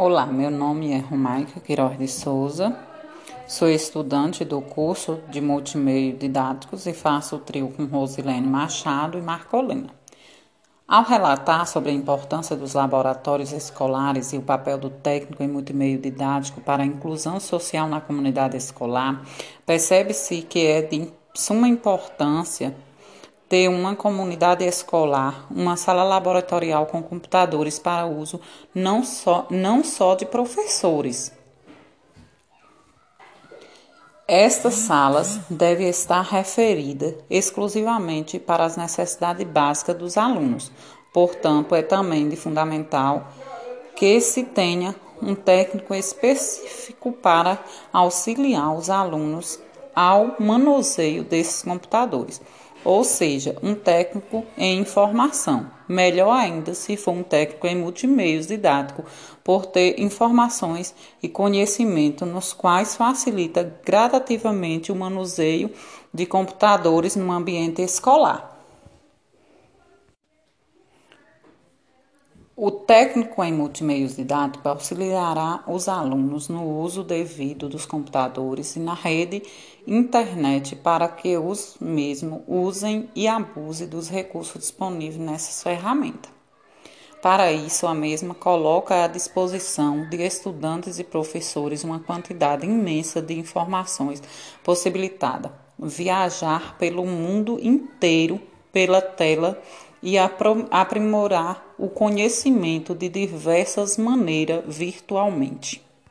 Olá, meu nome é Romaica Queiroz de Souza, sou estudante do curso de Multimeio Didáticos e faço o trio com Rosilene Machado e Marcolina. Ao relatar sobre a importância dos laboratórios escolares e o papel do técnico em multimeio didático para a inclusão social na comunidade escolar, percebe-se que é de suma importância ter uma comunidade escolar, uma sala laboratorial com computadores para uso não só, não só de professores. Estas salas devem estar referidas exclusivamente para as necessidades básicas dos alunos. Portanto, é também de fundamental que se tenha um técnico específico para auxiliar os alunos ao manuseio desses computadores ou seja, um técnico em informação. Melhor ainda se for um técnico em multimeios didático, por ter informações e conhecimento nos quais facilita gradativamente o manuseio de computadores no ambiente escolar. O técnico em multimeios didáticos auxiliará os alunos no uso devido dos computadores e na rede internet para que os mesmos usem e abusem dos recursos disponíveis nessas ferramentas. Para isso, a mesma coloca à disposição de estudantes e professores uma quantidade imensa de informações possibilitada viajar pelo mundo inteiro pela tela e aprimorar o conhecimento de diversas maneiras virtualmente.